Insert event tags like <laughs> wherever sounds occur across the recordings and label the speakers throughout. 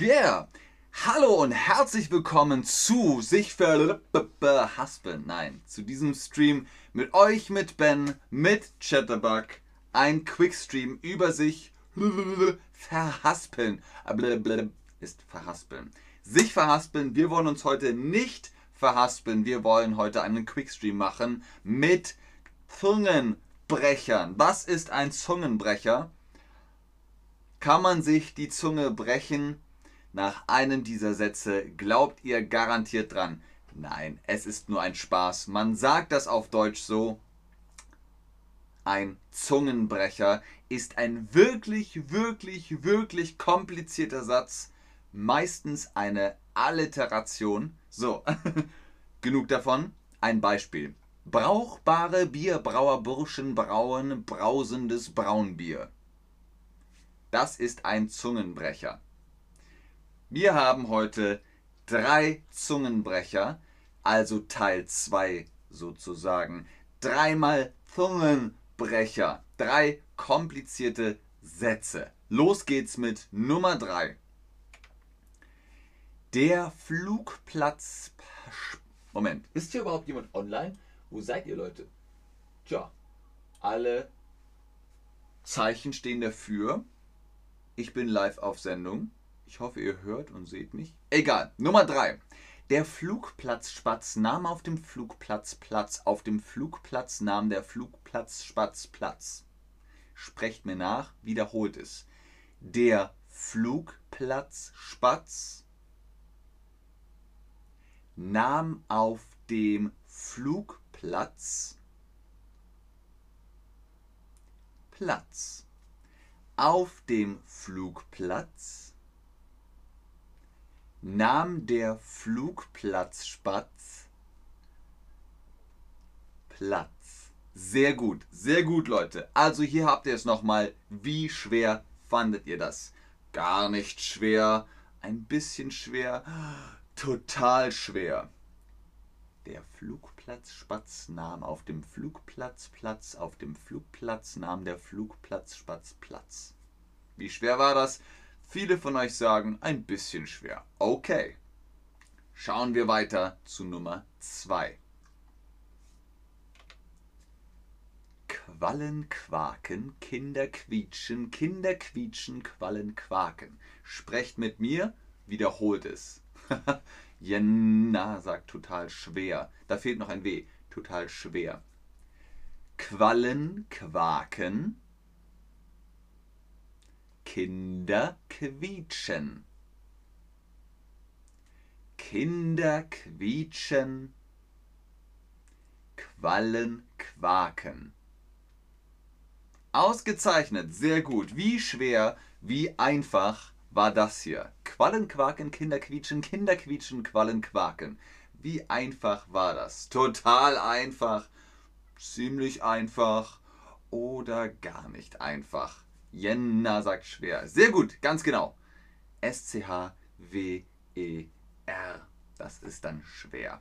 Speaker 1: Yeah. Hallo und herzlich willkommen zu sich verhaspeln. Nein, zu diesem Stream mit euch, mit Ben, mit Chatterbug. Ein Quickstream über sich verhaspeln. Ist verhaspeln. Sich verhaspeln. Wir wollen uns heute nicht verhaspeln. Wir wollen heute einen Quickstream machen mit Zungenbrechern. Was ist ein Zungenbrecher? Kann man sich die Zunge brechen? Nach einem dieser Sätze glaubt ihr garantiert dran. Nein, es ist nur ein Spaß. Man sagt das auf Deutsch so. Ein Zungenbrecher ist ein wirklich, wirklich, wirklich komplizierter Satz. Meistens eine Alliteration. So, <laughs> genug davon. Ein Beispiel. Brauchbare Bierbrauerburschen brauen brausendes Braunbier. Das ist ein Zungenbrecher. Wir haben heute drei Zungenbrecher, also Teil 2 sozusagen. Dreimal Zungenbrecher. Drei komplizierte Sätze. Los geht's mit Nummer 3. Der Flugplatz. Moment, ist hier überhaupt jemand online? Wo seid ihr Leute? Tja, alle Zeichen stehen dafür. Ich bin live auf Sendung. Ich hoffe, ihr hört und seht mich. Egal. Nummer 3. Der Flugplatzspatz nahm auf dem Flugplatz Platz. Auf dem Flugplatz nahm der Flugplatzspatz Platz. Sprecht mir nach, wiederholt es. Der Flugplatzspatz nahm auf dem Flugplatz Platz auf dem Flugplatz nahm der Flugplatzspatz Platz. Sehr gut, sehr gut, Leute. Also hier habt ihr es nochmal. Wie schwer fandet ihr das? Gar nicht schwer, ein bisschen schwer, total schwer. Der Flugplatzspatz nahm auf dem Flugplatz Platz, auf dem Flugplatz nahm der Flugplatzspatz Platz. Wie schwer war das? Viele von euch sagen, ein bisschen schwer. Okay. Schauen wir weiter zu Nummer 2. Quallen quaken, Kinder quietschen, Kinder quietschen, Quallen quaken. Sprecht mit mir, wiederholt es. <laughs> Jenna sagt total schwer. Da fehlt noch ein W. Total schwer. Quallen quaken. Kinder quietschen. Kinder quietschen. Quallen quaken. Ausgezeichnet, sehr gut. Wie schwer, wie einfach war das hier. Quallen quaken, Kinder quietschen, Kinder quietschen, Quallen quaken. Wie einfach war das? Total einfach, ziemlich einfach oder gar nicht einfach. Jenna sagt schwer. Sehr gut, ganz genau. S-C-H-W-E-R. Das ist dann schwer.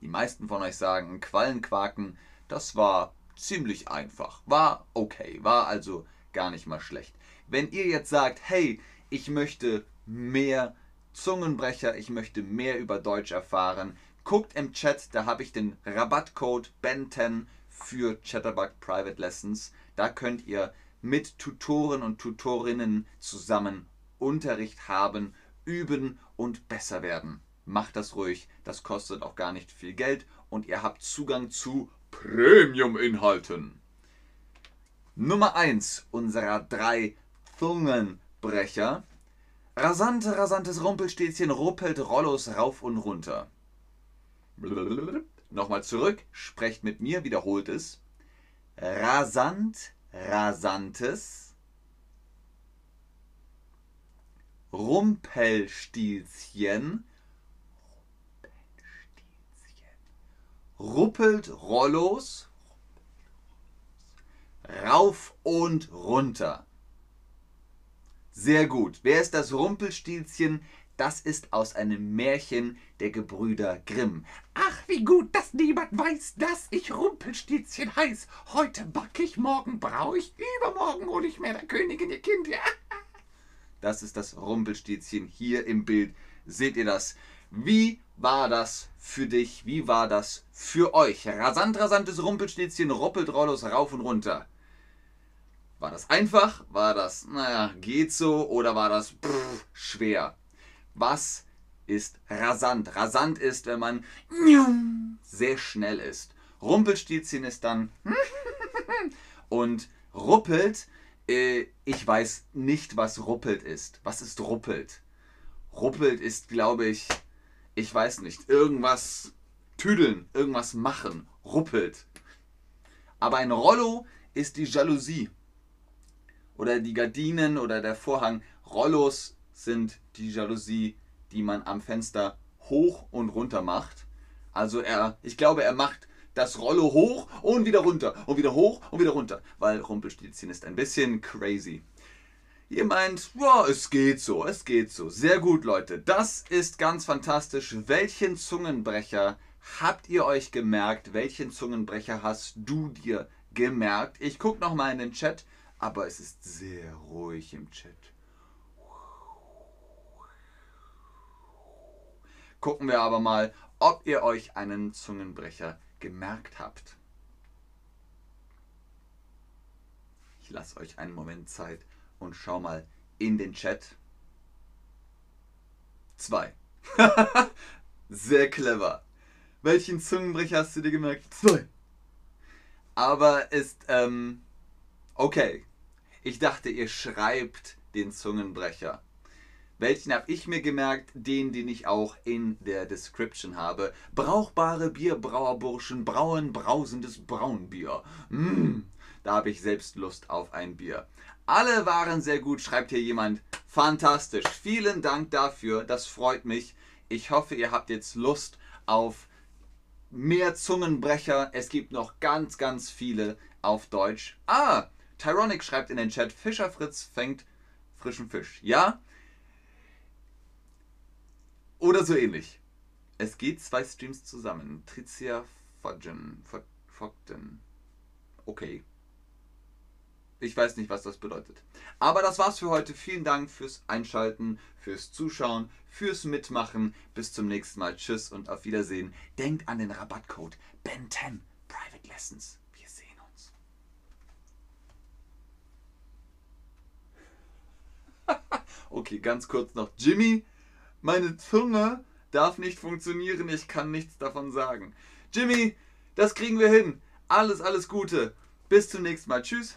Speaker 1: Die meisten von euch sagen, Quallen quaken, das war ziemlich einfach. War okay, war also gar nicht mal schlecht. Wenn ihr jetzt sagt, hey, ich möchte mehr Zungenbrecher, ich möchte mehr über Deutsch erfahren, guckt im Chat, da habe ich den Rabattcode BEN10 für Chatterbug Private Lessons. Da könnt ihr mit Tutoren und Tutorinnen zusammen Unterricht haben, üben und besser werden. Macht das ruhig, das kostet auch gar nicht viel Geld und ihr habt Zugang zu Premium-Inhalten. Nummer 1 unserer drei Zungenbrecher. Rasante, rasantes Rumpelstilzchen ruppelt Rollos rauf und runter. Nochmal zurück, sprecht mit mir, wiederholt es. Rasant, rasantes Rumpelstilzchen ruppelt Rollos rauf und runter. Sehr gut. Wer ist das Rumpelstilzchen? Das ist aus einem Märchen der Gebrüder Grimm.
Speaker 2: Ach, wie gut, dass niemand weiß, dass ich Rumpelstilzchen heiß. Heute back ich, morgen brauche ich, übermorgen hole ich mir der Königin ihr Kind. Ja. <laughs>
Speaker 1: Das ist das Rumpelstilzchen hier im Bild. Seht ihr das? Wie war das für dich? Wie war das für euch? Rasant, rasantes Rumpelstilzchen ruppelt Rollos rauf und runter. War das einfach? War das, naja, geht so? Oder war das pff, schwer? Was ist rasant? Rasant ist, wenn man sehr schnell ist. Rumpelstilzchen ist dann <laughs> und ruppelt. Äh, ich weiß nicht, was ruppelt ist. Was ist ruppelt? Ruppelt ist, glaube ich, ich weiß nicht, irgendwas tüdeln, irgendwas machen, ruppelt. Aber ein Rollo ist die Jalousie. Oder die Gardinen oder der Vorhang. Rollos sind die Jalousie, die man am Fenster hoch und runter macht. Also er, ich glaube, er macht das Rollo hoch und wieder runter und wieder hoch und wieder runter, weil Rumpelstilzchen ist ein bisschen crazy. Ihr meint, ja, es geht so, es geht so. Sehr gut, Leute. Das ist ganz fantastisch. Welchen Zungenbrecher habt ihr euch gemerkt? Welchen Zungenbrecher hast du dir gemerkt? Ich gucke nochmal in den Chat, aber es ist sehr ruhig im Chat. Gucken wir aber mal, ob ihr euch einen Zungenbrecher gemerkt habt. Ich lasse euch einen Moment Zeit und schau mal in den Chat. Zwei. <laughs> Sehr clever. Welchen Zungenbrecher hast du dir gemerkt? Zwei. Aber ist, ähm, okay. Ich dachte, ihr schreibt den Zungenbrecher. Welchen habe ich mir gemerkt? Den, den ich auch in der Description habe. Brauchbare Bierbrauerburschen brauen brausendes Braunbier. Mmh, da habe ich selbst Lust auf ein Bier. Alle waren sehr gut, schreibt hier jemand. Fantastisch. Vielen Dank dafür. Das freut mich. Ich hoffe, ihr habt jetzt Lust auf mehr Zungenbrecher. Es gibt noch ganz, ganz viele auf Deutsch. Ah, Tyronic schreibt in den Chat, Fischer Fritz fängt frischen Fisch. Ja? Oder so ähnlich. Es geht zwei Streams zusammen. Tricia Fogden. Fogden. Okay. Ich weiß nicht, was das bedeutet. Aber das war's für heute. Vielen Dank fürs Einschalten, fürs Zuschauen, fürs Mitmachen. Bis zum nächsten Mal. Tschüss und auf Wiedersehen. Denkt an den Rabattcode BEN10 Private Lessons. Wir sehen uns. <laughs> okay, ganz kurz noch. Jimmy, meine Zunge darf nicht funktionieren. Ich kann nichts davon sagen. Jimmy, das kriegen wir hin. Alles, alles Gute. Bis zum nächsten Mal. Tschüss.